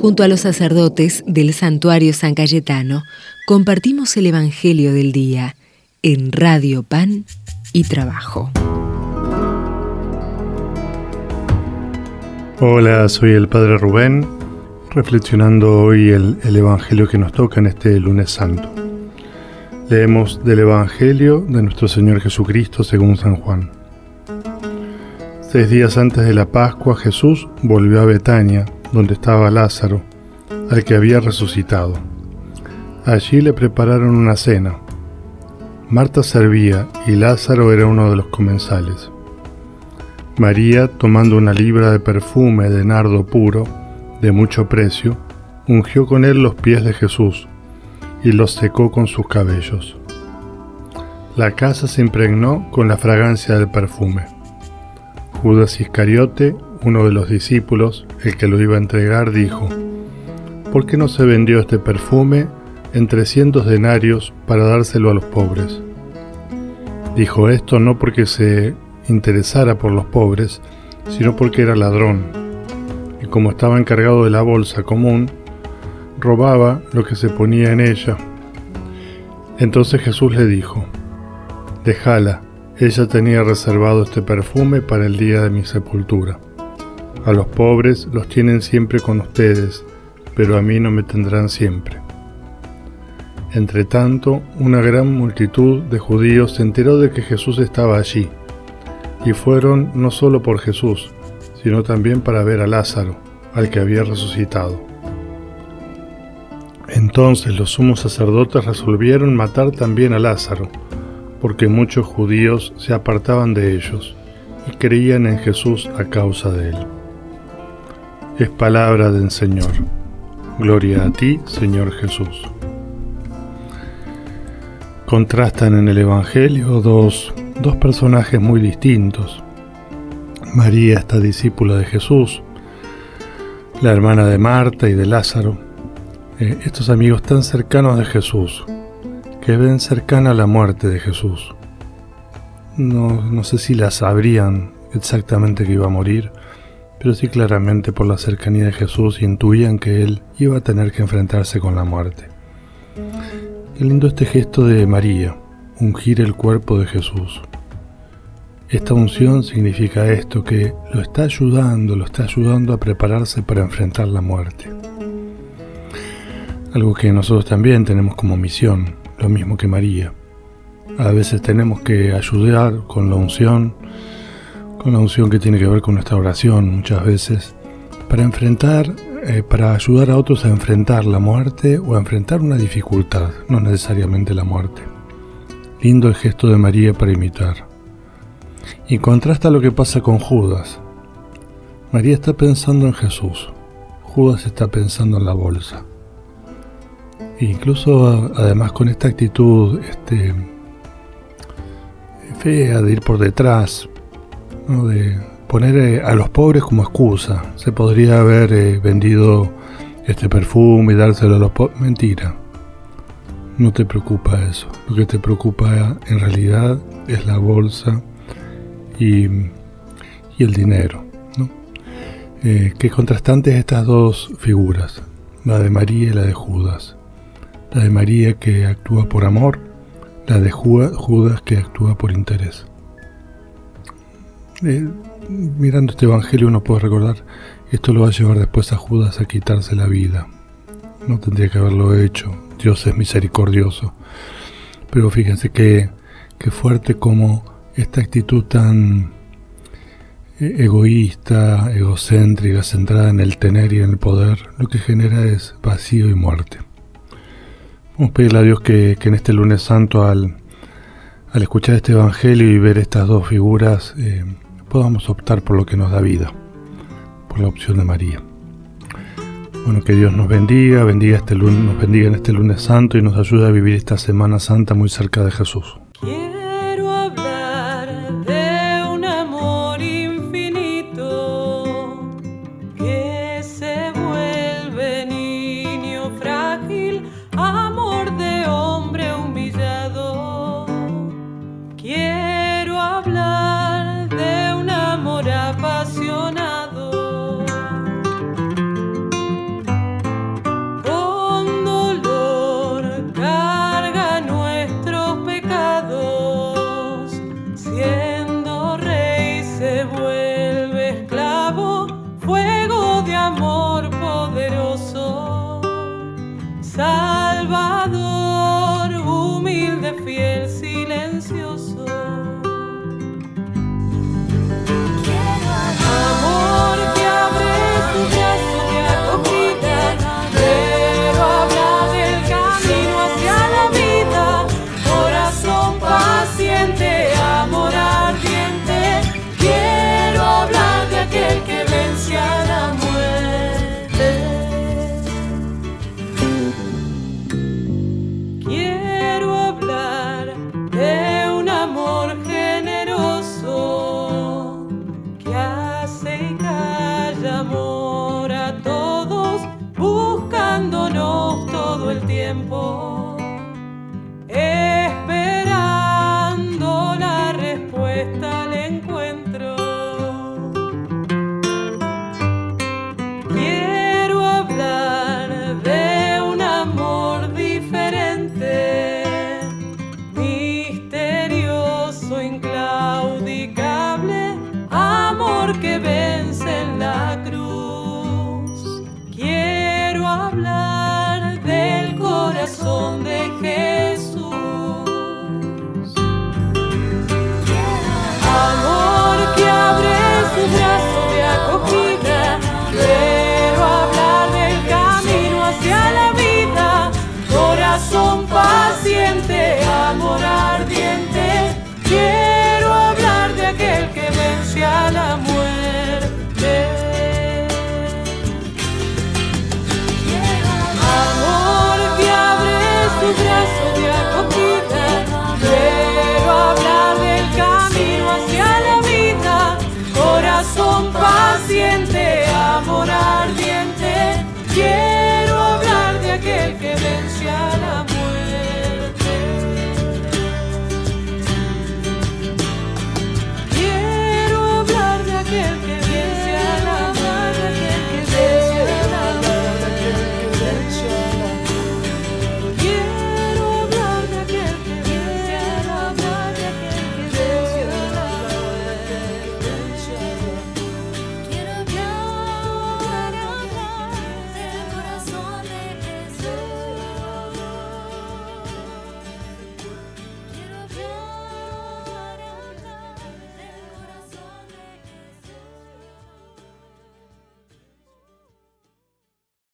Junto a los sacerdotes del santuario San Cayetano, compartimos el Evangelio del Día en Radio Pan y Trabajo. Hola, soy el Padre Rubén, reflexionando hoy el, el, Evangelio que nos toca en este lunes santo. Leemos del Evangelio de nuestro Señor Jesucristo según San Juan. Seis días antes de la Pascua Jesús volvió a Betania donde estaba Lázaro, al que había resucitado. Allí le prepararon una cena. Marta servía y Lázaro era uno de los comensales. María, tomando una libra de perfume de nardo puro, de mucho precio, ungió con él los pies de Jesús y los secó con sus cabellos. La casa se impregnó con la fragancia del perfume. Judas Iscariote, uno de los discípulos, el que lo iba a entregar, dijo, ¿por qué no se vendió este perfume en trescientos denarios para dárselo a los pobres? Dijo esto no porque se interesara por los pobres, sino porque era ladrón, y como estaba encargado de la bolsa común, robaba lo que se ponía en ella. Entonces Jesús le dijo, Déjala, ella tenía reservado este perfume para el día de mi sepultura. A los pobres los tienen siempre con ustedes, pero a mí no me tendrán siempre. Entretanto, una gran multitud de judíos se enteró de que Jesús estaba allí, y fueron no solo por Jesús, sino también para ver a Lázaro, al que había resucitado. Entonces los sumos sacerdotes resolvieron matar también a Lázaro, porque muchos judíos se apartaban de ellos y creían en Jesús a causa de él es palabra del Señor. Gloria a ti, Señor Jesús. Contrastan en el Evangelio dos, dos personajes muy distintos. María, esta discípula de Jesús, la hermana de Marta y de Lázaro, eh, estos amigos tan cercanos de Jesús, que ven cercana la muerte de Jesús. No, no sé si la sabrían exactamente que iba a morir, pero sí claramente por la cercanía de Jesús intuían que él iba a tener que enfrentarse con la muerte. Qué lindo este gesto de María, ungir el cuerpo de Jesús. Esta unción significa esto, que lo está ayudando, lo está ayudando a prepararse para enfrentar la muerte. Algo que nosotros también tenemos como misión, lo mismo que María. A veces tenemos que ayudar con la unción con la unción que tiene que ver con nuestra oración muchas veces, para enfrentar, eh, para ayudar a otros a enfrentar la muerte o a enfrentar una dificultad, no necesariamente la muerte. Lindo el gesto de María para imitar. Y contrasta lo que pasa con Judas. María está pensando en Jesús, Judas está pensando en la bolsa. E incluso además con esta actitud este, fea de ir por detrás, de poner eh, a los pobres como excusa. Se podría haber eh, vendido este perfume y dárselo a los pobres. Mentira. No te preocupa eso. Lo que te preocupa en realidad es la bolsa y, el dinero. ¿no? Eh, qué contrastantes estas dos figuras, la de María y la de Judas. La de María que actúa por amor, la de Judas que actúa por interés. Eh, mirando este Evangelio uno puede recordar, esto lo va a llevar después a Judas a quitarse la vida. No tendría que haberlo hecho, Dios es misericordioso. Pero fíjense que, fuerte como esta actitud tan eh, egoísta, egocéntrica, centrada en el tener y en el poder, lo que genera es vacío y muerte. Vamos a pedirle a Dios que, en este lunes santo, al, al, escuchar este Evangelio y ver estas dos figuras, eh, podamos optar por lo que nos da vida, por la opción de María. Bueno, que Dios nos bendiga, bendiga este lunes, nos bendiga en este lunes santo y nos ayude a vivir esta Semana Santa muy cerca de Jesús.